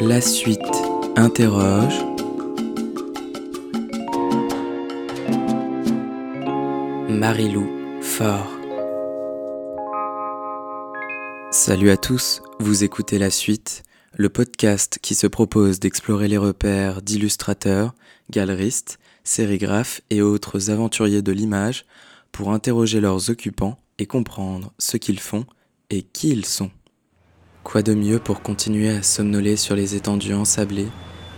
La suite interroge. Marilou Fort. Salut à tous, vous écoutez La Suite, le podcast qui se propose d'explorer les repères d'illustrateurs, galeristes, sérigraphes et autres aventuriers de l'image pour interroger leurs occupants et comprendre ce qu'ils font et qui ils sont. Quoi de mieux pour continuer à somnoler sur les étendues ensablées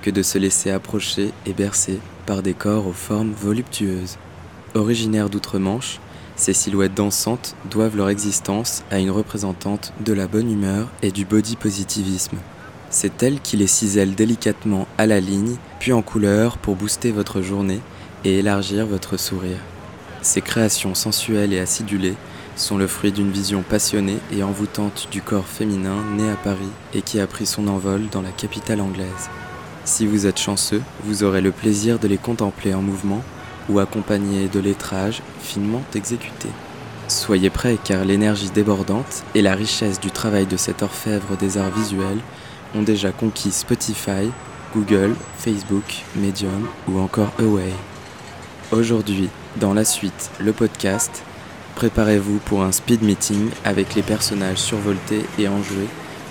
que de se laisser approcher et bercer par des corps aux formes voluptueuses? Originaires d'outre-Manche, ces silhouettes dansantes doivent leur existence à une représentante de la bonne humeur et du body positivisme. C'est elle qui les cisèle délicatement à la ligne, puis en couleur pour booster votre journée et élargir votre sourire. Ces créations sensuelles et acidulées sont le fruit d'une vision passionnée et envoûtante du corps féminin né à Paris et qui a pris son envol dans la capitale anglaise. Si vous êtes chanceux, vous aurez le plaisir de les contempler en mouvement ou accompagnés de lettrages finement exécutés. Soyez prêts car l'énergie débordante et la richesse du travail de cet orfèvre des arts visuels ont déjà conquis Spotify, Google, Facebook, Medium ou encore Away. Aujourd'hui, dans la suite, le podcast, préparez-vous pour un speed meeting avec les personnages survoltés et enjoués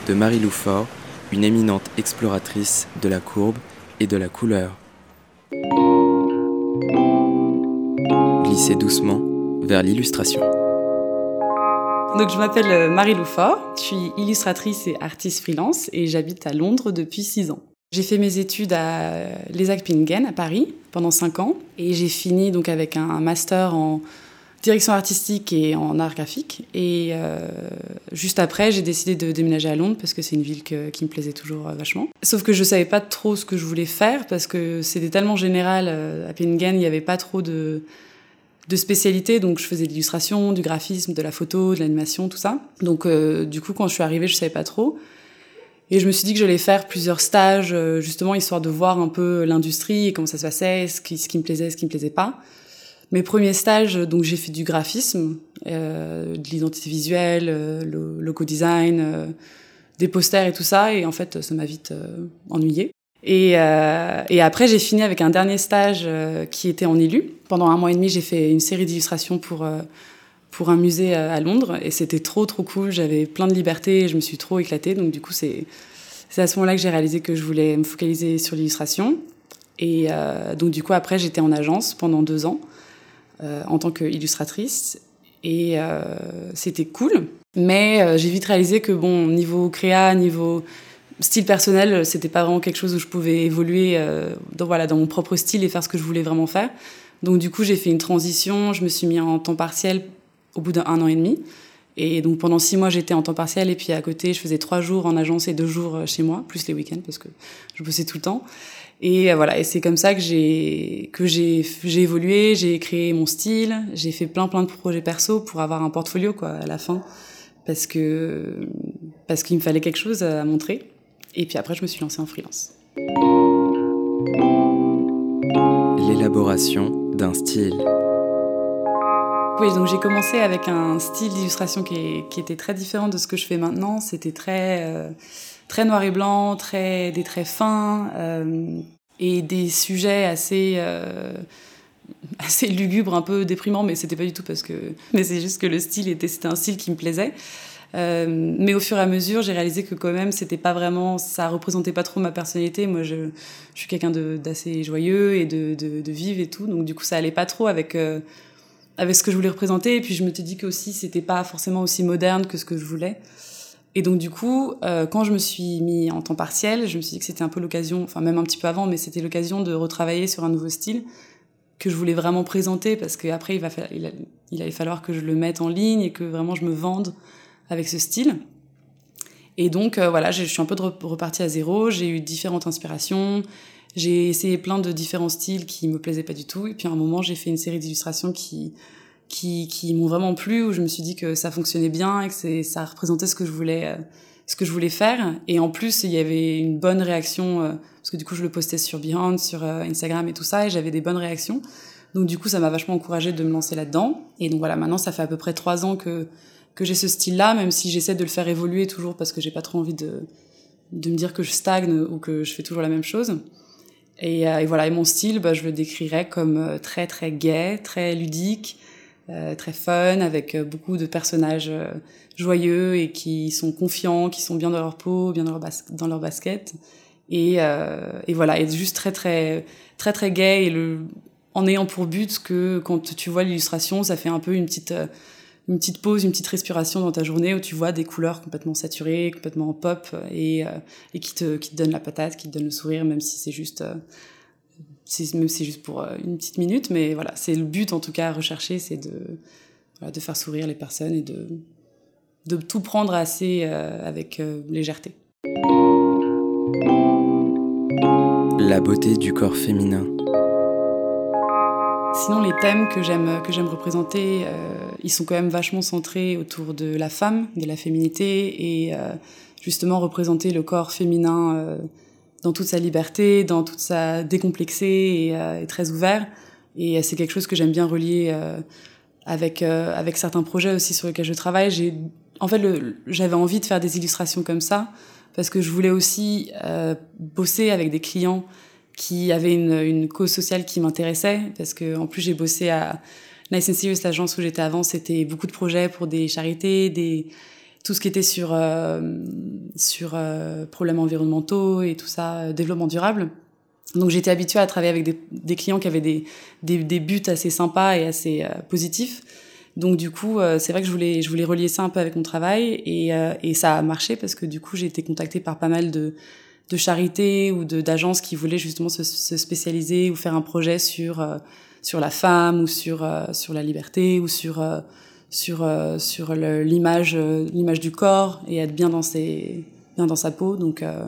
de Marie Loufort, une éminente exploratrice de la courbe et de la couleur. Glissez doucement vers l'illustration. Je m'appelle euh, Marie Loufort, je suis illustratrice et artiste freelance et j'habite à Londres depuis 6 ans. J'ai fait mes études à l'ESAC Pingen à Paris pendant 5 ans et j'ai fini donc avec un master en direction artistique et en art graphique. Et euh, juste après, j'ai décidé de déménager à Londres parce que c'est une ville qui me plaisait toujours euh, vachement. Sauf que je savais pas trop ce que je voulais faire parce que c'était tellement général. Euh, à Pingen, il n'y avait pas trop de, de spécialité. Donc, je faisais de l'illustration, du graphisme, de la photo, de l'animation, tout ça. Donc, euh, du coup, quand je suis arrivée, je savais pas trop. Et je me suis dit que j'allais faire plusieurs stages, euh, justement, histoire de voir un peu l'industrie et comment ça se passait, ce qui, ce qui me plaisait, ce qui me plaisait pas. Mes premiers stages, donc j'ai fait du graphisme, euh, de l'identité visuelle, euh, le logo design, euh, des posters et tout ça. Et en fait, ça m'a vite euh, ennuyé. Et, euh, et, après, j'ai fini avec un dernier stage qui était en élu. Pendant un mois et demi, j'ai fait une série d'illustrations pour pour un musée à Londres et c'était trop trop cool. J'avais plein de liberté, et je me suis trop éclatée. Donc du coup, c'est c'est à ce moment-là que j'ai réalisé que je voulais me focaliser sur l'illustration. Et euh, donc du coup, après, j'étais en agence pendant deux ans en tant qu'illustratrice et euh, c'était cool. Mais euh, j'ai vite réalisé que bon, niveau créa, niveau style personnel, c'était pas vraiment quelque chose où je pouvais évoluer euh, dans, voilà, dans mon propre style et faire ce que je voulais vraiment faire. Donc du coup, j'ai fait une transition, je me suis mis en temps partiel au bout d'un an et demi. Et donc pendant six mois, j'étais en temps partiel et puis à côté, je faisais trois jours en agence et deux jours chez moi, plus les week-ends parce que je bossais tout le temps. Et voilà, et c'est comme ça que j'ai que j'ai j'ai évolué, j'ai créé mon style, j'ai fait plein plein de projets perso pour avoir un portfolio quoi à la fin parce que parce qu'il me fallait quelque chose à montrer. Et puis après, je me suis lancée en freelance. L'élaboration d'un style. Oui, donc j'ai commencé avec un style d'illustration qui, qui, était très différent de ce que je fais maintenant. C'était très, euh, très noir et blanc, très, des traits fins euh, et des sujets assez, euh, assez lugubres, un peu déprimants, mais c'était pas du tout parce que. Mais c'est juste que le style était, un style qui me plaisait. Euh, mais au fur et à mesure, j'ai réalisé que quand même, c'était pas vraiment, ça représentait pas trop ma personnalité. Moi, je, je suis quelqu'un d'assez joyeux et de, de, de et tout, donc du coup, ça allait pas trop avec avec ce que je voulais représenter. Et puis je me suis dit que aussi c'était pas forcément aussi moderne que ce que je voulais. Et donc du coup, euh, quand je me suis mis en temps partiel, je me suis dit que c'était un peu l'occasion, enfin même un petit peu avant, mais c'était l'occasion de retravailler sur un nouveau style que je voulais vraiment présenter parce qu'après il va il, allait falloir que je le mette en ligne et que vraiment je me vende avec ce style. Et donc euh, voilà, je suis un peu repartie à zéro. J'ai eu différentes inspirations. J'ai essayé plein de différents styles qui me plaisaient pas du tout. Et puis à un moment, j'ai fait une série d'illustrations qui qui, qui m'ont vraiment plu où je me suis dit que ça fonctionnait bien et que ça représentait ce que je voulais euh, ce que je voulais faire. Et en plus, il y avait une bonne réaction euh, parce que du coup, je le postais sur Behance, sur euh, Instagram et tout ça, et j'avais des bonnes réactions. Donc du coup, ça m'a vachement encouragée de me lancer là-dedans. Et donc voilà, maintenant, ça fait à peu près trois ans que que j'ai ce style-là, même si j'essaie de le faire évoluer toujours parce que j'ai pas trop envie de, de me dire que je stagne ou que je fais toujours la même chose. Et, et voilà, et mon style, bah, je le décrirais comme très très gai, très ludique, euh, très fun, avec euh, beaucoup de personnages joyeux et qui sont confiants, qui sont bien dans leur peau, bien dans leur, basket. Et, et voilà, et juste très très très très gai et le, en ayant pour but que quand tu vois l'illustration, ça fait un peu une petite une petite pause, une petite respiration dans ta journée où tu vois des couleurs complètement saturées, complètement pop et, euh, et qui, te, qui te donnent la patate, qui te donnent le sourire, même si c'est juste, euh, même si c'est juste pour euh, une petite minute. Mais voilà, c'est le but en tout cas à rechercher, c'est de, voilà, de faire sourire les personnes et de, de tout prendre assez euh, avec euh, légèreté. La beauté du corps féminin. Sinon, les thèmes que j'aime que j'aime représenter, euh, ils sont quand même vachement centrés autour de la femme, de la féminité et justement représenter le corps féminin dans toute sa liberté, dans toute sa décomplexée et, euh, et très ouvert. Et c'est quelque chose que j'aime bien relier euh, avec certains projets aussi sur lesquels je travaille. J'ai en fait j'avais envie de faire des illustrations comme ça parce que je voulais aussi bosser avec des clients qui avait une, une cause sociale qui m'intéressait parce que en plus j'ai bossé à Nice and Serious, l'agence où j'étais avant, c'était beaucoup de projets pour des charités, des tout ce qui était sur euh, sur euh, problèmes environnementaux et tout ça, euh, développement durable. Donc j'étais habituée à travailler avec des, des clients qui avaient des, des, des, buts assez sympas et assez euh, positifs. Donc du coup, euh, c'est vrai que je voulais je voulais relier ça un peu avec mon travail et, et ça a marché parce que du coup j'ai été contactée par pas mal de de charité ou d'agences qui voulaient justement se, se, spécialiser ou faire un projet sur euh, sur la femme ou sur euh, sur la liberté ou sur euh, sur euh, sur l'image euh, l'image du corps et être bien dans ses bien dans sa peau. Donc euh,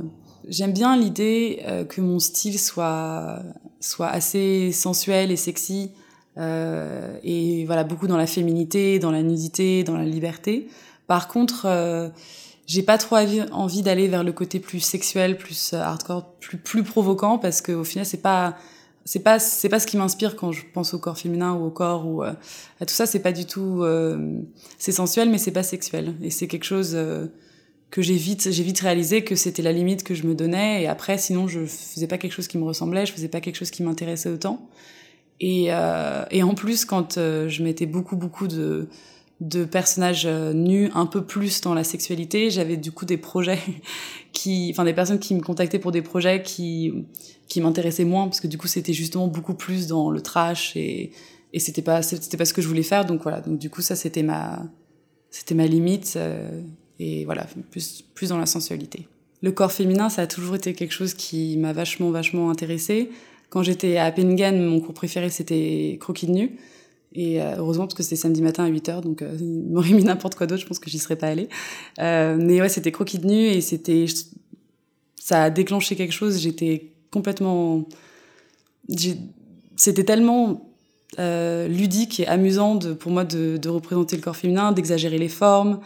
j'aime bien l'idée que mon style soit soit assez sensuel et sexy et voilà beaucoup dans la féminité dans la nudité dans la liberté. Par contre j'ai pas trop envie d'aller vers le côté plus sexuel, plus euh, hardcore, plus plus provoquant parce qu'au final c'est pas c'est pas c'est pas ce qui m'inspire quand je pense au corps féminin ou au corps ou euh, à tout ça. C'est pas du tout euh, c'est sensuel mais c'est pas sexuel. Et c'est quelque chose euh, que j'ai vite j'ai vite réalisé que c'était la limite que je me donnais. Et après sinon je faisais pas quelque chose qui me ressemblait. Je faisais pas quelque chose qui m'intéressait autant. Et euh, et en plus quand euh, je mettais beaucoup beaucoup de de personnages euh, nus un peu plus dans la sexualité. J'avais du coup des projets qui, enfin des personnes qui me contactaient pour des projets qui qui m'intéressaient moins parce que du coup c'était justement beaucoup plus dans le trash et et c'était pas c'était pas ce que je voulais faire donc voilà donc du coup ça c'était ma c'était ma limite euh, et voilà plus plus dans la sensualité. Le corps féminin ça a toujours été quelque chose qui m'a vachement vachement intéressé. Quand j'étais à Penningen, mon cours préféré c'était croquis de nu. Et euh, heureusement, parce que c'était samedi matin à 8h, donc euh, il m'aurait mis n'importe quoi d'autre, je pense que j'y serais pas allée. Euh, mais ouais, c'était croquis de nu et c'était. Ça a déclenché quelque chose, j'étais complètement. C'était tellement euh, ludique et amusant de, pour moi de, représenter le corps féminin, d'exagérer les formes.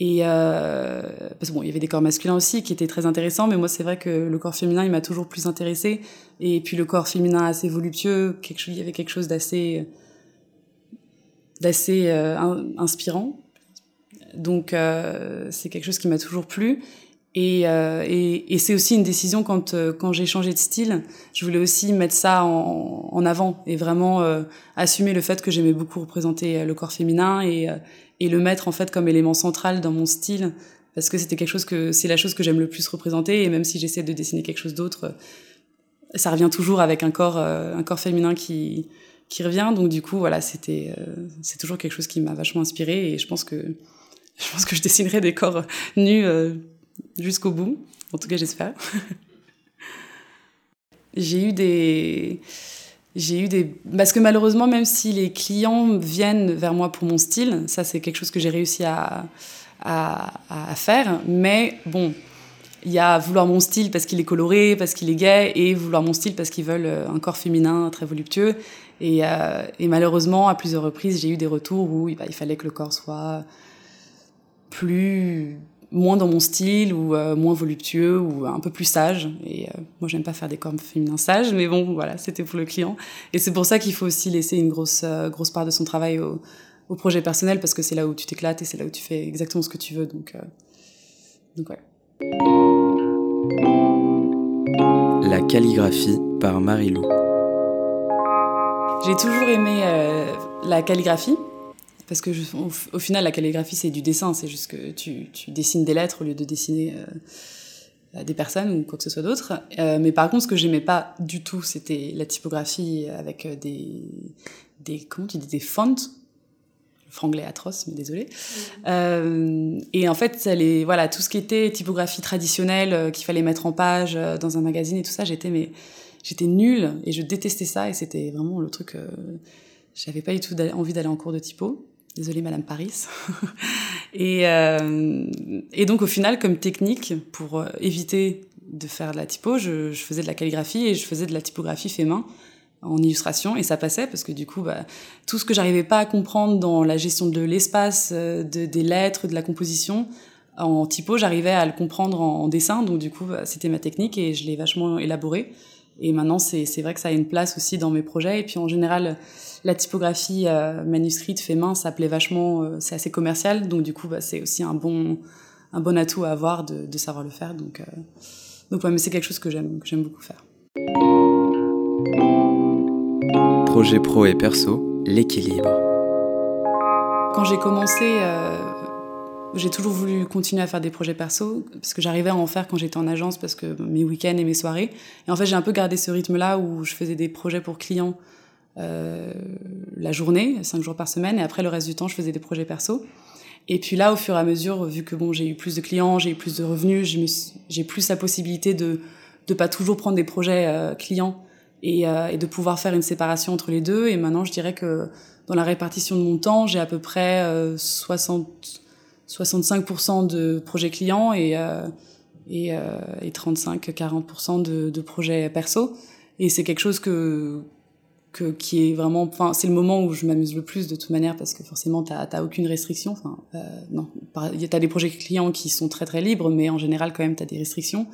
Et parce que bon, il y avait des corps masculins aussi qui étaient très intéressants, mais moi c'est vrai que le corps féminin il m'a toujours plus intéressé. Et puis le corps féminin assez voluptueux, quelque il y avait quelque chose d'assez d'assez euh, inspirant. Donc euh, c'est quelque chose qui m'a toujours plu. Et, euh, et, et c'est aussi une décision quand, quand j'ai changé de style. Je voulais aussi mettre ça en, en avant et vraiment euh, assumer le fait que j'aimais beaucoup représenter le corps féminin et, et le mettre en fait comme élément central dans mon style parce que c'était quelque chose que c'est la chose que j'aime le plus représenter et même si j'essaie de dessiner quelque chose d'autre, ça revient toujours avec un corps un corps féminin qui qui revient. Donc du coup, voilà, c'était euh, c'est toujours quelque chose qui m'a vachement inspiré et je pense que je pense que je dessinerai des corps nus euh, jusqu'au bout. En tout cas, j'espère. j'ai eu des j'ai eu des parce que malheureusement même si les clients viennent vers moi pour mon style, ça c'est quelque chose que j'ai réussi à, à, faire, mais bon, il y a vouloir mon style parce qu'il est coloré, parce qu'il est gay, et vouloir mon style parce qu'ils veulent euh, un corps féminin très voluptueux. Et, euh, et malheureusement, à plusieurs reprises, j'ai eu des retours où bah, il fallait que le corps soit plus moins dans mon style ou euh, moins voluptueux ou un peu plus sage. Et euh, moi, j'aime pas faire des corps féminins sages, mais bon, voilà, c'était pour le client. Et c'est pour ça qu'il faut aussi laisser une grosse, euh, grosse part de son travail au, projet personnel parce que c'est là où tu t'éclates et c'est là où tu fais exactement ce que tu veux. Donc, donc ouais. La calligraphie par Marilou. J'ai toujours aimé la calligraphie. Parce que au, final, la calligraphie, c'est du dessin. C'est juste que tu, tu, dessines des lettres au lieu de dessiner des personnes ou quoi que ce soit d'autre. Euh, mais par contre, ce que j'aimais pas du tout, c'était la typographie avec euh, des, des comment tu dis, des fonts. Franglais atroce, mais désolé. Mm. Euh, et en fait, les, voilà, tout ce qui était typographie traditionnelle euh, qu'il fallait mettre en page dans un magazine et tout ça, j'étais mais j'étais nulle et je détestais ça et c'était vraiment le truc. j'avais pas du tout envie d'aller en cours de typo. Désolée, Madame Paris. et, euh, et, donc, au final, comme technique, pour euh, éviter de faire de la typo, je, je, faisais de la calligraphie et je faisais de la typographie fait main en illustration et ça passait parce que du coup bah, tout ce que j'arrivais pas à comprendre dans la gestion de l'espace euh, de, des lettres de la composition en typo j'arrivais à le comprendre en, dessin donc du coup bah, c'était ma technique et je l'ai vachement élaboré et maintenant c'est vrai que ça a une place aussi dans mes projets et puis en général la typographie euh, manuscrite fait main, ça plaît vachement, euh, c'est assez commercial, donc du coup, bah, c'est aussi un bon, un bon atout à avoir de, de savoir le faire. Donc, euh, donc ouais, mais c'est quelque chose que j'aime, que j'aime beaucoup faire. Projet pro et perso, l'équilibre. Quand j'ai commencé, j'ai toujours voulu continuer à faire des projets perso parce que j'arrivais à en faire quand j'étais en agence parce que mes week-ends et mes soirées. Et en fait, j'ai un peu gardé ce rythme-là où je faisais des projets pour clients euh, la journée, cinq jours par semaine, et après le reste du temps, je faisais des projets perso. Et puis là, au fur et à mesure, vu que bon, j'ai eu plus de clients, j'ai eu plus de revenus, j'ai plus la possibilité de ne pas toujours prendre des projets euh, clients et, euh, et, de pouvoir faire une séparation entre les deux. Et maintenant, je dirais que dans la répartition de mon temps, j'ai à peu près 60, 65% de projets clients et, et, et 35-40% de, de projets perso. Et c'est quelque chose que que, qui est vraiment, enfin, c'est le moment où je m'amuse le plus de toute manière parce que forcément, t'as, t'as aucune restriction. Enfin, euh, non, t'as des projets clients qui sont très très libres, mais en général, quand même, t'as des restrictions.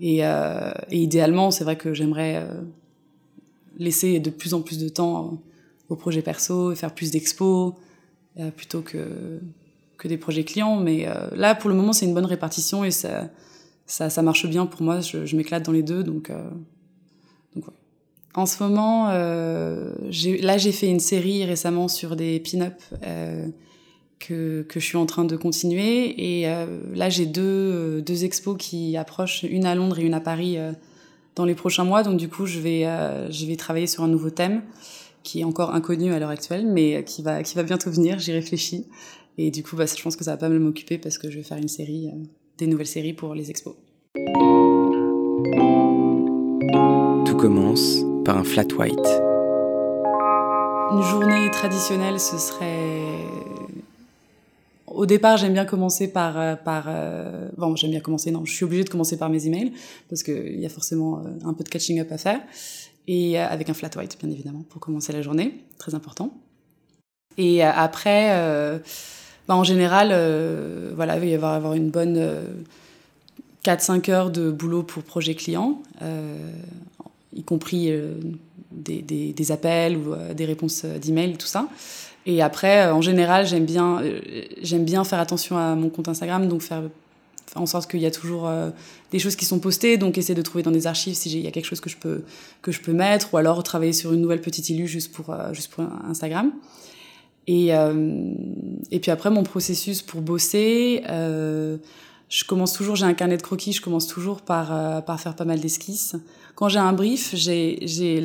Et, euh, et idéalement, c'est vrai que j'aimerais euh, laisser de plus en plus de temps aux projets perso faire plus d'expos euh, plutôt que que des projets clients. Mais euh, là, pour le moment, c'est une bonne répartition et ça, ça, marche bien pour moi. Je, m'éclate dans les deux, donc donc ouais. En ce moment, euh, là j'ai fait une série récemment sur des pin-up euh, que, que je suis en train de continuer. Et euh, là j'ai deux, euh, deux expos qui approchent, une à Londres et une à Paris euh, dans les prochains mois. Donc du coup je vais, euh, je vais travailler sur un nouveau thème qui est encore inconnu à l'heure actuelle, mais qui va, qui va bientôt venir, j'y réfléchis. Et du coup bah, je pense que ça va pas mal m'occuper parce que je vais faire une série, des nouvelles séries pour les expos. Tout commence par un flat white. Une journée traditionnelle, ce serait. Au départ, j'aime bien commencer par. Euh, par euh, Bon, j'aime bien commencer, non, je suis obligée de commencer par mes emails, parce qu'il y a forcément euh, un peu de catching up à faire. Et avec un flat white, bien évidemment, pour commencer la journée, très important. Et après, euh, bah, en général, euh, voilà, il va y avoir, une bonne 4-5 heures de boulot pour projet client, y compris euh, des, appels ou euh, des réponses d'emails, tout ça. Et après, euh, en général, j'aime bien, faire attention à mon compte Instagram, donc faire en sorte qu'il y a toujours euh, des choses qui sont postées, donc essayer de trouver dans des archives s'il y a quelque chose que je peux mettre, ou alors travailler sur une nouvelle petite illu euh, juste pour Instagram. Et euh, et puis après mon processus pour bosser, je commence toujours, j'ai un carnet de croquis, je commence toujours par par faire pas mal d'esquisses. Quand j'ai un brief, j'ai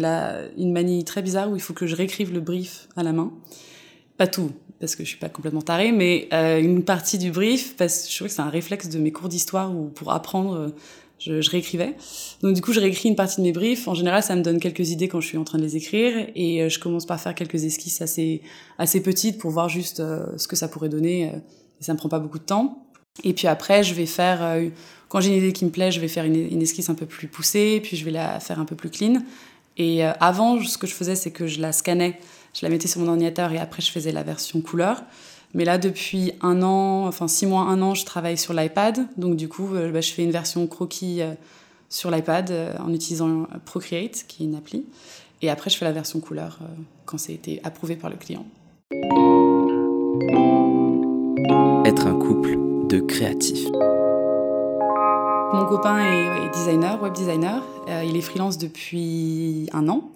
une manie très bizarre où il faut que je réécrive le brief à la main. Pas tout, parce que je suis pas complètement tarée, mais euh, une partie du brief, parce que je trouve que c'est un réflexe de mes cours d'histoire où pour apprendre, je, je, réécrivais. Donc du coup, je réécris une partie de mes briefs. En général, ça me donne quelques idées quand je suis en train de les écrire, et euh, je commence par faire quelques esquisses assez assez petites pour voir juste euh, ce que ça pourrait donner. Euh, et ça me prend pas beaucoup de temps. Et puis après, je vais faire euh, quand j'ai une idée qui me plaît, je vais faire une, une, esquisse un peu plus poussée, puis je vais la faire un peu plus clean. Et euh, avant, ce que je faisais, c'est que je la scannais, je la mettais sur mon ordinateur et après je faisais la version couleur. Mais là, depuis un an, enfin six mois, un an, je travaille sur l'iPad. Donc du coup, euh, bah, je fais une version croquis euh, sur l'iPad euh, en utilisant Procreate, qui est une appli. Et après, je fais la version couleur quand c'est été approuvé par le client. Être un couple de créatifs. Mon copain est, designer, web designer. il est freelance depuis un an.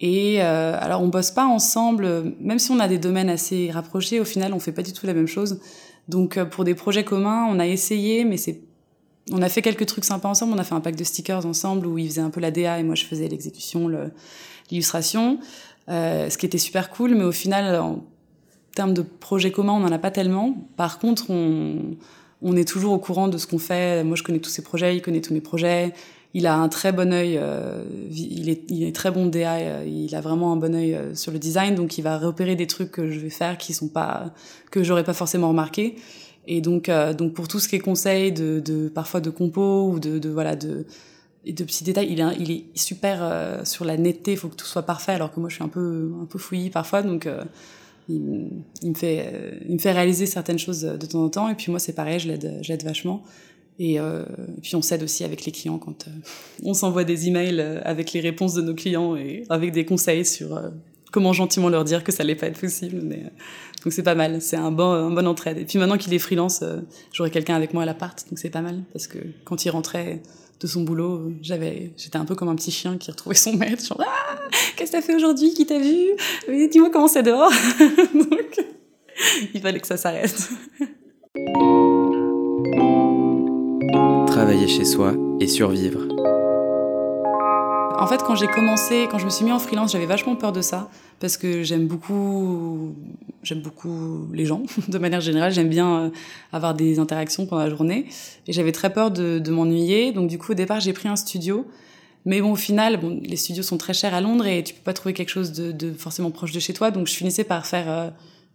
Et euh, alors on bosse pas ensemble, même si on a des domaines assez rapprochés, au final on fait pas du tout la même chose. Donc pour des projets communs, on a essayé, mais c'est on a fait quelques trucs sympas ensemble. On a fait un pack de stickers ensemble où il faisait un peu la DA et moi je faisais l'exécution, l'illustration, euh, ce qui était super cool. Mais au final, en termes de projets communs, on n'en a pas tellement. Par contre, on, on est toujours au courant de ce qu'on fait. Moi, je connais tous ses projets, il connaît tous mes projets. Il a un très bon œil, euh, il, est, très bon DA, euh, il a vraiment un bon œil euh, sur le design, donc il va repérer des trucs que je vais faire qui sont pas que j'aurais pas forcément remarqué. Et donc, euh, pour tout ce qui est conseil de, parfois de compo ou de, voilà de de petits détails, il est, super sur la netteté. Il faut que tout soit parfait, alors que moi je suis un peu un peu fouillis parfois, donc il, il, me fait il me fait réaliser certaines choses de temps en temps. Et puis moi c'est pareil, je l'aide vachement. Et, euh, puis on s'aide aussi avec les clients quand on s'envoie des emails avec les réponses de nos clients et avec des conseils sur comment gentiment leur dire que ça allait pas être possible. Donc c'est pas mal, c'est un bon, un bon entraide. Et puis maintenant qu'il est freelance, euh, j'aurai quelqu'un avec moi à l'appart, donc c'est pas mal parce que quand il rentrait de son boulot, j'avais, j'étais un peu comme un petit chien qui retrouvait son maître, genre ah, qu'est-ce que t'as fait aujourd'hui, qui t'a vu, dis-moi comment c'est dehors. donc il fallait que ça s'arrête. Chez soi et survivre. En fait, quand j'ai commencé, quand je me suis mis en freelance, j'avais vachement peur de ça parce que j'aime beaucoup, j'aime beaucoup les gens de manière générale. J'aime bien euh, avoir des interactions pendant la journée et j'avais très peur de, m'ennuyer. Donc du coup, au départ, j'ai pris un studio. Mais bon, au final, bon, les studios sont très chers à Londres et tu peux pas trouver quelque chose de, de forcément proche de chez toi. Donc je finissais par faire euh,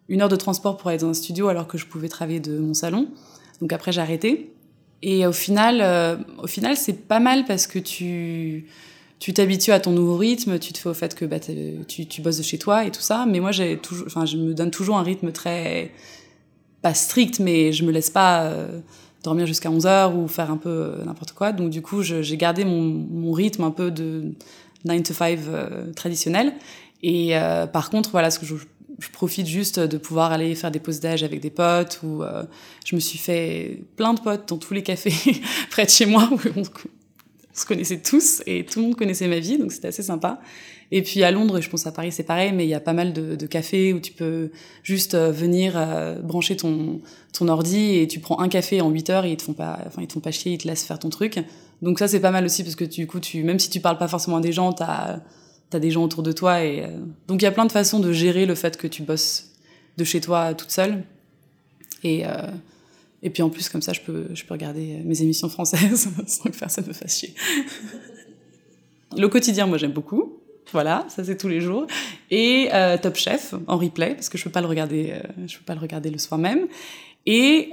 une heure de transport pour aller dans un studio alors que je pouvais travailler de mon salon. Donc après, j'ai arrêté. Et au final, euh, au final, c'est pas mal parce que tu tu t'habitues à ton nouveau rythme, tu te fais au fait que bah, tu, tu bosses de chez toi et tout ça. Mais moi, j'ai toujours, enfin, je me donne toujours un rythme très pas strict, mais je me laisse pas euh, dormir jusqu'à 11 heures ou faire un peu euh, n'importe quoi. Donc du coup, j'ai gardé mon, mon, rythme un peu de 9 to 5 euh, traditionnel. Et par contre, voilà, ce que je, je, profite juste de pouvoir aller faire des pauses d'âge avec des potes ou je me suis fait plein de potes dans tous les cafés près de chez moi on se connaissait tous et tout le monde connaissait ma vie, donc c'était assez sympa. Et puis à Londres, je pense à Paris c'est pareil, mais il y a pas mal de, de cafés où tu peux juste euh, venir euh, brancher ton ton ordi et tu prends un café en 8 heures et ils te font pas, enfin ils te font pas chier, ils te laissent faire ton truc. Donc ça c'est pas mal aussi parce que du coup tu, même si tu parles pas forcément à des gens, t'as as des gens autour de toi et euh, donc il y a plein de façons de gérer le fait que tu bosses de chez toi toute seule et et puis en plus, comme ça, je peux, je peux regarder mes émissions françaises sans que personne me fasse chier. Le quotidien, moi, j'aime beaucoup. Voilà, ça c'est tous les jours. Et euh, Top Chef en replay parce que je peux pas le regarder, euh, je peux pas le regarder le soir même. Et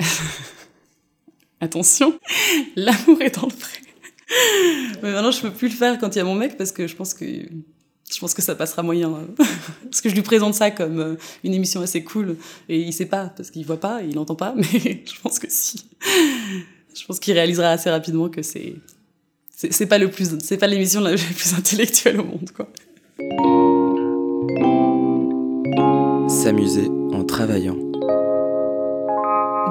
attention, l'amour est dans le pré. Mais maintenant, je peux plus le faire quand il y a mon mec parce que je pense que je pense que ça passera moyen. Hein. parce que je lui présente ça comme euh, une émission assez cool. Et il sait pas, parce qu'il voit pas, il n'entend pas, mais je pense que si. Je pense qu'il réalisera assez rapidement que c'est. C'est pas le plus. C'est pas l'émission la plus intellectuelle au monde, quoi. S'amuser en travaillant.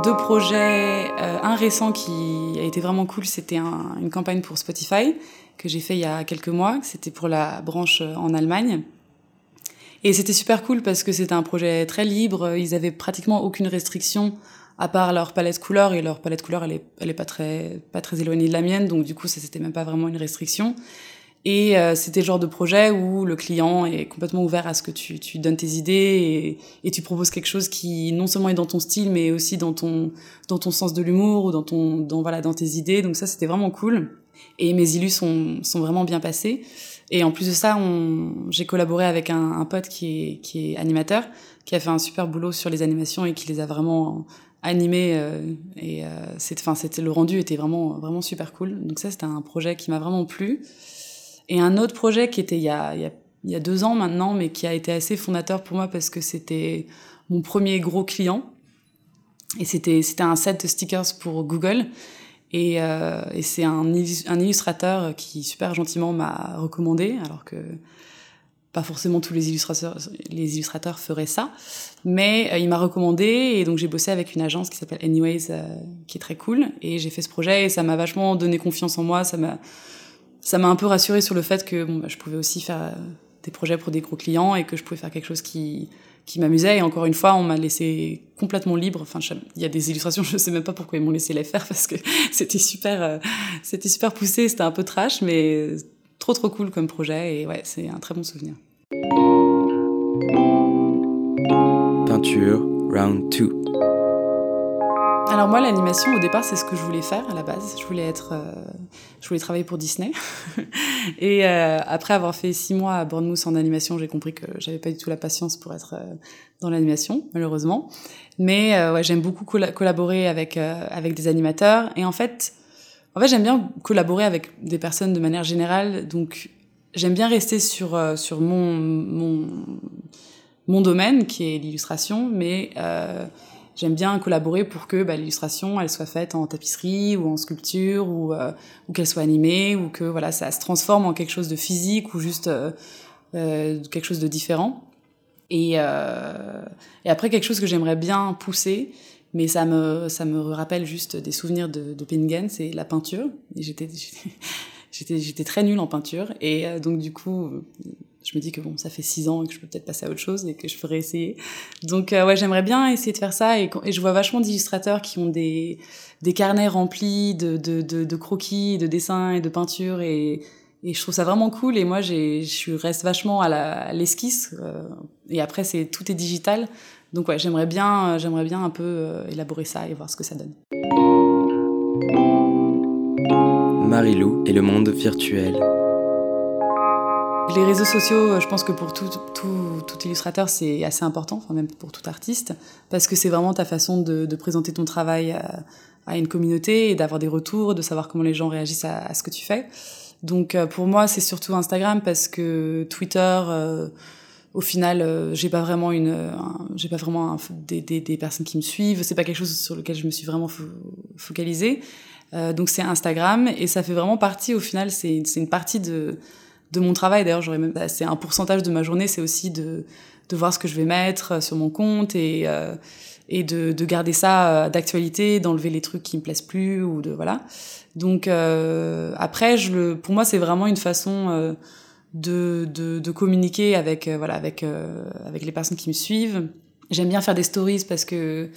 Deux projets. Euh, un récent qui a été vraiment cool, c'était un, une campagne pour Spotify que j'ai fait il y a quelques mois. C'était pour la branche euh, en Allemagne. Et c'était super cool parce que c'était un projet très libre. Ils avaient pratiquement aucune restriction à part leur palette couleur et leur palette couleur elle est elle est pas très pas très éloignée de la mienne donc du coup ça c'était même pas vraiment une restriction et euh, c'était le genre de projet où le client est complètement ouvert à ce que tu, tu donnes tes idées et, et, tu proposes quelque chose qui non seulement est dans ton style mais aussi dans ton dans ton sens de l'humour ou dans ton dans voilà dans tes idées donc ça c'était vraiment cool et mes illus sont, sont vraiment bien passés. Et en plus de ça, j'ai collaboré avec un, un, pote qui est, qui est animateur, qui a fait un super boulot sur les animations et qui les a vraiment animés. Euh, et euh, enfin, c'était le rendu était vraiment vraiment super cool. Donc ça, c'était un projet qui m'a vraiment plu. Et un autre projet qui était il y a, deux ans maintenant, mais qui a été assez fondateur pour moi parce que c'était mon premier gros client. Et c'était un set de stickers pour Google. Et, euh, c'est un, illustrateur qui super gentiment m'a recommandé, alors que pas forcément tous les illustrateurs, les illustrateurs feraient ça, mais il m'a recommandé et donc j'ai bossé avec une agence qui s'appelle Anyways, qui est très cool et j'ai fait ce projet et ça m'a vachement donné confiance en moi, ça m'a ça m'a un peu rassuré sur le fait que bah, je pouvais aussi faire des projets pour des gros clients et que je pouvais faire quelque chose qui qui m'amusait. Et encore une fois, on m'a laissé complètement libre. Enfin, il y a des illustrations, je sais même pas pourquoi ils m'ont laissé les faire parce que c'était super, euh, c'était super poussé, c'était un peu trash, mais trop trop cool comme projet. Et ouais, c'est un très bon souvenir. Peinture, round 2. Alors moi, l'animation, au départ, c'est ce que je voulais faire à la base. Je voulais être, euh, je voulais travailler pour Disney. et euh, après avoir fait six mois à Bournemouth en animation, j'ai compris que j'avais pas du tout la patience pour être euh, dans l'animation, malheureusement. Mais j'aime beaucoup collaborer avec avec des animateurs. Et en fait, en fait, j'aime bien collaborer avec des personnes de manière générale. Donc, j'aime bien rester sur sur mon mon mon domaine qui est l'illustration, mais j'aime bien collaborer pour que bah, l'illustration elle soit faite en tapisserie ou en sculpture ou, euh, ou qu'elle soit animée ou que voilà ça se transforme en quelque chose de physique ou juste euh, euh quelque chose de différent. Et, après quelque chose que j'aimerais bien pousser mais ça me ça me rappelle juste des souvenirs de, de Pingen c'est la peinture. J'étais j'étais très nulle en peinture. Et donc du coup je me dis que bon, ça fait six ans et que je peux peut-être passer à autre chose et que je ferais essayer. Donc euh, ouais, j'aimerais bien essayer de faire ça et, je vois vachement d'illustrateurs qui ont des des carnets remplis de de, de, croquis, de dessins et de peintures et et je trouve ça vraiment cool et moi je reste vachement à l'esquisse euh, et après c'est tout est digital. Donc ouais j'aimerais bien j'aimerais bien un peu euh, élaborer ça et voir ce que ça donne. Marilou et le monde virtuel les réseaux sociaux, euh, je pense que pour tout, illustrateur, c'est assez important, enfin même pour tout artiste, parce que c'est vraiment ta façon de, présenter ton travail à, une communauté et d'avoir des retours, de savoir comment les gens réagissent à, ce que tu fais. Donc euh, pour moi, c'est surtout Instagram parce que Twitter, euh, au final, j'ai pas vraiment une, j'ai pas vraiment des, personnes qui me suivent. C'est pas quelque chose sur lequel je me suis vraiment fo focalisée. Donc c'est Instagram et ça fait vraiment partie. Au final, c'est une partie de de mon travail. D'ailleurs, j'aurais même, bah, c'est un pourcentage de ma journée, c'est aussi de, de voir ce que je vais mettre euh, sur mon compte et, euh, et de, de garder ça euh, d'actualité, d'enlever les trucs qui me plaisent plus ou de voilà. Donc euh, après, je le, pour moi, c'est vraiment une façon euh, de, de, de, communiquer avec voilà avec avec les personnes qui me suivent. J'aime bien faire des stories parce que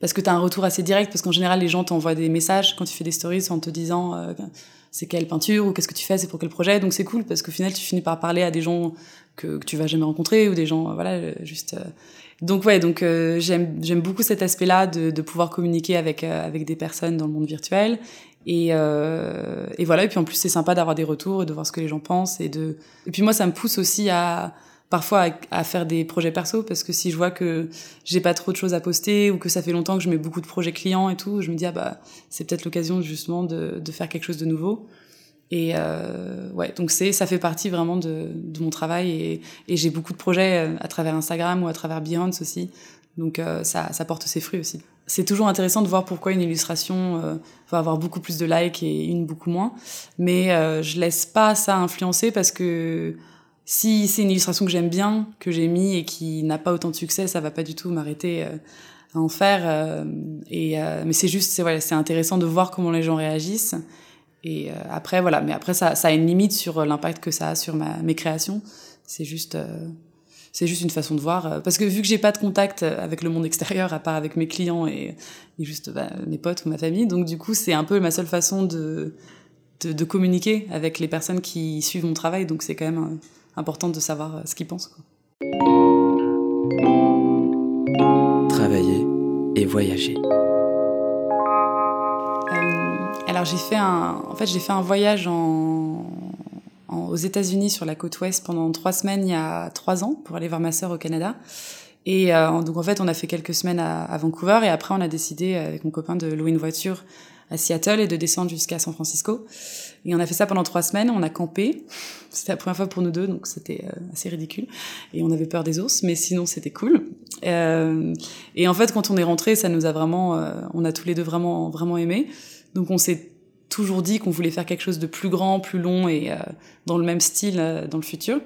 parce que tu as un retour assez direct parce qu'en général les gens t'envoient des messages quand tu fais des stories en te disant c'est quelle peinture ou qu'est-ce que tu fais, c'est pour quel projet. Donc c'est cool parce qu'au final tu finis par parler à des gens que, que tu vas jamais rencontrer ou des gens euh, voilà euh, juste. Euh. Donc ouais donc euh, j'aime j'aime beaucoup cet aspect-là de, de pouvoir communiquer avec avec des personnes dans le monde virtuel et, euh, et voilà et puis en plus c'est sympa d'avoir des retours et de voir ce que les gens pensent et de et puis moi ça me pousse aussi à parfois à, à, faire des projets perso parce que si je vois que j'ai pas trop de choses à poster ou que ça fait longtemps que je mets beaucoup de projets clients et tout, je me dis ah bah c'est peut-être l'occasion justement de, de, faire quelque chose de nouveau. Et euh, ouais, donc c'est ça fait partie vraiment de, de mon travail et, et j'ai beaucoup de projets euh, à travers Instagram ou à travers Behance aussi. Donc euh, ça, ça porte ses fruits aussi. C'est toujours intéressant de voir pourquoi une illustration euh, va avoir beaucoup plus de likes et une beaucoup moins, mais euh, je laisse pas ça influencer parce que si c'est une illustration que j'aime bien, que j'ai mis et qui n'a pas autant de succès, ça va pas du tout m'arrêter euh, à en faire. Euh, et euh, mais c'est juste, c'est voilà, c'est intéressant de voir comment les gens réagissent. Et après voilà, mais après ça, ça a une limite sur l'impact que ça a sur ma, mes créations. C'est juste, c'est juste une façon de voir. Parce que vu que j'ai pas de contact avec le monde extérieur à part avec mes clients et, et juste bah, mes potes ou ma famille, donc du coup c'est un peu ma seule façon de, de communiquer avec les personnes qui suivent mon travail. Donc c'est quand même important de savoir euh, ce qu'ils pensent. Quoi. Travailler et voyager. Euh, alors j'ai fait un, en fait j'ai fait un voyage en, en aux États-Unis sur la côte ouest pendant trois semaines il y a trois ans pour aller voir ma sœur au Canada. Et euh, donc en fait on a fait quelques semaines à, à, Vancouver et après on a décidé avec mon copain de louer une voiture à Seattle et de descendre jusqu'à San Francisco. Et on a fait ça pendant trois semaines, on a campé. C'était la première fois pour nous deux, donc c'était euh, assez ridicule. Et on avait peur des ours, mais sinon c'était cool. Euh, et en fait, quand on est rentré, ça nous a vraiment, euh, on a tous les deux vraiment, vraiment aimé. Donc on s'est toujours dit qu'on voulait faire quelque chose de plus grand, plus long et euh, dans le même style euh, dans le futur.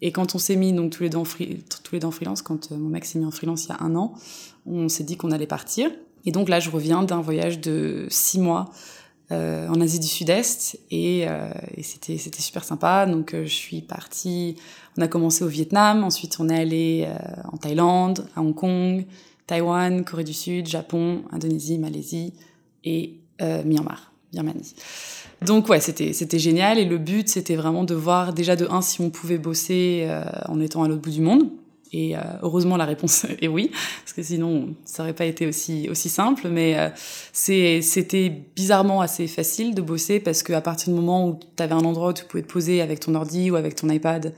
Et quand on s'est mis donc tous les deux en, tous les deux en freelance, quand mon mec s'est mis en freelance il y a un an, on s'est dit qu'on allait partir. Et donc là, je reviens d'un voyage de six mois euh, en Asie du Sud-Est et, euh, et c'était c'était super sympa. Donc euh, je suis partie, on a commencé au Vietnam, ensuite on est allé euh, en Thaïlande, à Hong Kong, Taïwan, Corée du Sud, Japon, Indonésie, Malaisie et euh, Myanmar, Birmanie. Donc ouais, c'était c'était génial et le but c'était vraiment de voir déjà de un si on pouvait bosser en étant à l'autre bout du monde et euh, heureusement, la réponse est oui, parce que sinon, ça aurait pas été aussi, aussi simple. Mais euh, c'était bizarrement assez facile de bosser parce qu'à partir du moment où tu avais un endroit où tu pouvais te poser avec ton ordi ou avec ton iPad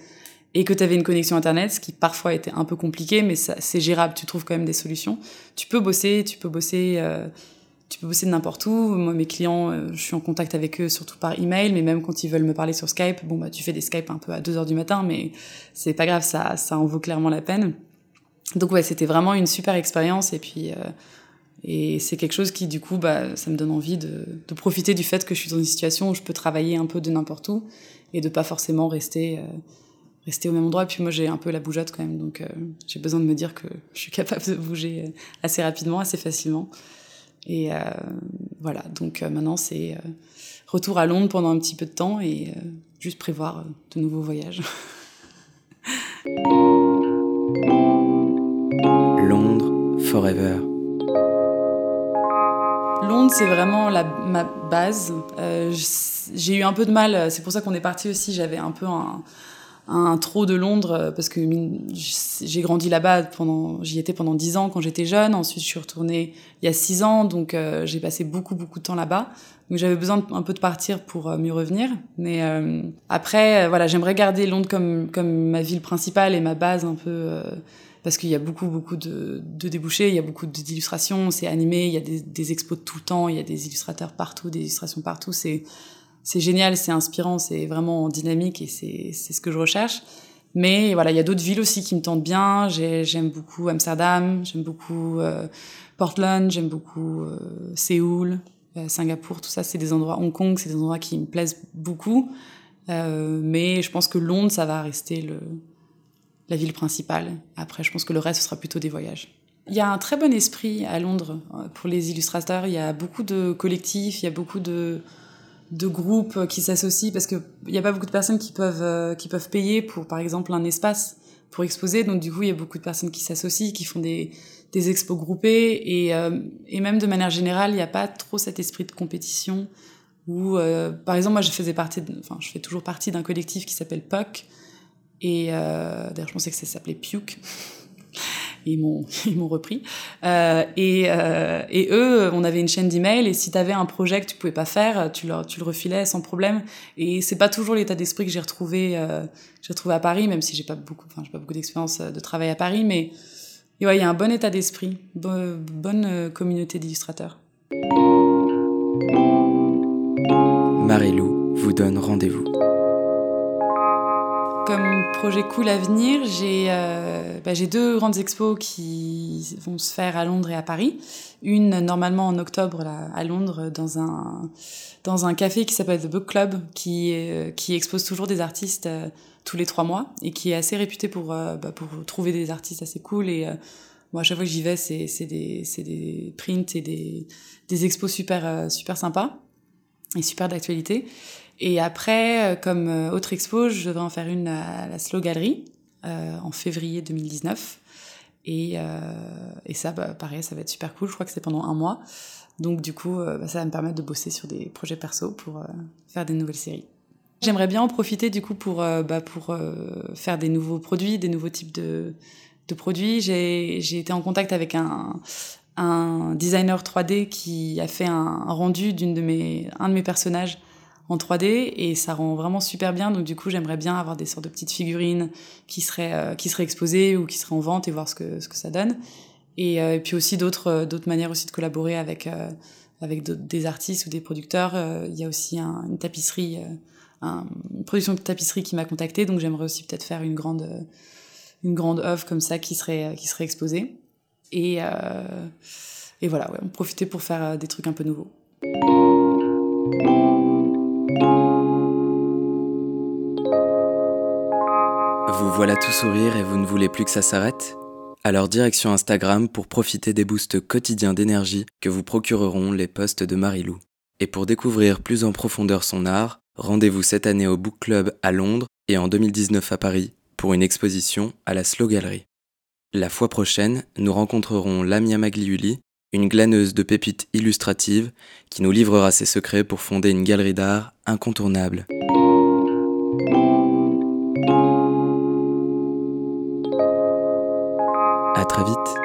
et que tu avais une connexion Internet, ce qui parfois était un peu compliqué, mais c'est gérable, tu trouves quand même des solutions. Tu peux bosser, tu peux bosser... Euh, tu peux bosser de n'importe où. Moi, mes clients, euh, je suis en contact avec eux surtout par email, mais même quand ils veulent me parler sur Skype, bon, bah, tu fais des Skype un peu à 2 heures du matin, mais c'est pas grave, ça, ça en vaut clairement la peine. Donc, ouais, c'était vraiment une super expérience et puis, euh, et c'est quelque chose qui, du coup, bah, ça me donne envie de, profiter du fait que je suis dans une situation où je peux travailler un peu de n'importe où et de pas forcément rester, euh, rester au même endroit. Et puis moi, j'ai un peu la bougeotte quand même, donc euh, j'ai besoin de me dire que je suis capable de bouger assez rapidement, assez facilement. Et euh, voilà, donc euh, maintenant c'est euh, retour à Londres pendant un petit peu de temps et juste prévoir de nouveaux voyages. Londres Forever. Londres, c'est vraiment la, ma base. Euh, j'ai eu un peu de mal, c'est pour ça qu'on est parti aussi. J'avais un peu un, un trop de Londres euh, parce que j'ai grandi là-bas pendant j'y étais pendant dix ans quand j'étais jeune. Ensuite je suis retournée il y a six ans donc euh, j'ai passé beaucoup beaucoup de temps là-bas. Donc j'avais besoin un peu de partir pour euh, mieux revenir. Mais euh, après voilà j'aimerais garder Londres comme comme ma ville principale et ma base un peu parce qu'il y a beaucoup beaucoup de, de débouchés il y a beaucoup d'illustrations c'est animé il y a des, des expos de tout le temps il y a des illustrateurs partout des illustrations partout c'est c'est génial, c'est inspirant, c'est vraiment dynamique et c'est ce que je recherche. Mais voilà, il y a d'autres villes aussi qui me tentent bien. J'aime beaucoup Amsterdam, j'aime beaucoup euh, Portland, j'aime beaucoup euh, Séoul, euh, Singapour, tout ça, c'est des endroits, Hong Kong, c'est des endroits qui me plaisent beaucoup. Mais je pense que Londres, ça va rester le, la ville principale. Après, je pense que le reste, ce sera plutôt des voyages. Il y a un très bon esprit à Londres pour les illustrateurs. Il y a beaucoup de collectifs, il y a beaucoup de de groupes qui s'associent parce que il n'y a pas beaucoup de personnes qui peuvent euh, qui peuvent payer pour par exemple un espace pour exposer. Donc du coup il y a beaucoup de personnes qui s'associent qui font des des expos groupés et euh, et même de manière générale il n'y a pas trop cet esprit de compétition où euh, par exemple moi je faisais partie enfin je fais toujours partie d'un collectif qui s'appelle POC et d'ailleurs je pensais que ça s'appelait Puke ils m'ont ils m'ont repris. Euh, et euh, et eux on avait une chaîne d'email et si tu avais un projet que tu pouvais pas faire tu leur tu le refilais sans problème. Et c'est pas toujours l'état d'esprit que j'ai retrouvé euh, j'ai retrouvé à Paris même si j'ai pas beaucoup enfin j'ai pas beaucoup d'expérience de travail à Paris mais il y a un bon état d'esprit bo bonne communauté d'illustrateurs. Marilou vous donne rendez-vous comme projet cool à venir, j'ai euh, bah, deux grandes expos qui vont se faire à Londres et à Paris. Une normalement en octobre là, à Londres dans un dans un café qui s'appelle The Book Club qui euh, qui expose toujours des artistes euh, tous les trois mois et qui est assez réputé pour euh, bah, pour trouver des artistes assez cool et euh, moi à chaque fois que j'y vais c'est des des prints et des des expos super super sympas et super d'actualité. Et après, euh, comme euh, autre expo, je devrais en faire une à la Slow Gallery euh, en février 2019. Et, euh, et ça, bah, pareil, ça va être super cool. Je crois que c'est pendant un mois. Donc du coup, euh, bah, ça va me permettre de bosser sur des projets perso pour faire des nouvelles séries. J'aimerais bien en profiter du coup pour, bah, pour faire des nouveaux produits, des nouveaux types de, de produits. J'ai été en contact avec un, un designer 3D qui a fait un, un rendu d'une de mes, un de mes personnages en 3D et ça rend vraiment super bien. Donc du coup, j'aimerais bien avoir des sortes de petites figurines qui seraient euh, qui exposées ou qui seraient en vente et voir ce que ce que ça donne. Et, euh, puis aussi d'autres euh, d'autres manières aussi de collaborer avec avec des artistes ou des producteurs. Il y a aussi un, une tapisserie, un, une production de tapisserie qui m'a contacté. Donc j'aimerais aussi peut-être faire une grande une grande œuvre comme ça qui serait qui serait exposée. Et et voilà, ouais, on profiter pour faire des trucs un peu nouveaux. Voilà tout sourire et vous ne voulez plus que ça s'arrête Alors direction Instagram pour profiter des boosts quotidiens d'énergie que vous procureront les posts de Marilou. Et pour découvrir plus en profondeur son art, rendez-vous cette année au Book Club à Londres et en 2019 à Paris pour une exposition à la Slow Gallery. La fois prochaine, nous rencontrerons Lamia Magliuli, une glaneuse de pépites illustratives qui nous livrera ses secrets pour fonder une galerie d'art incontournable. Vite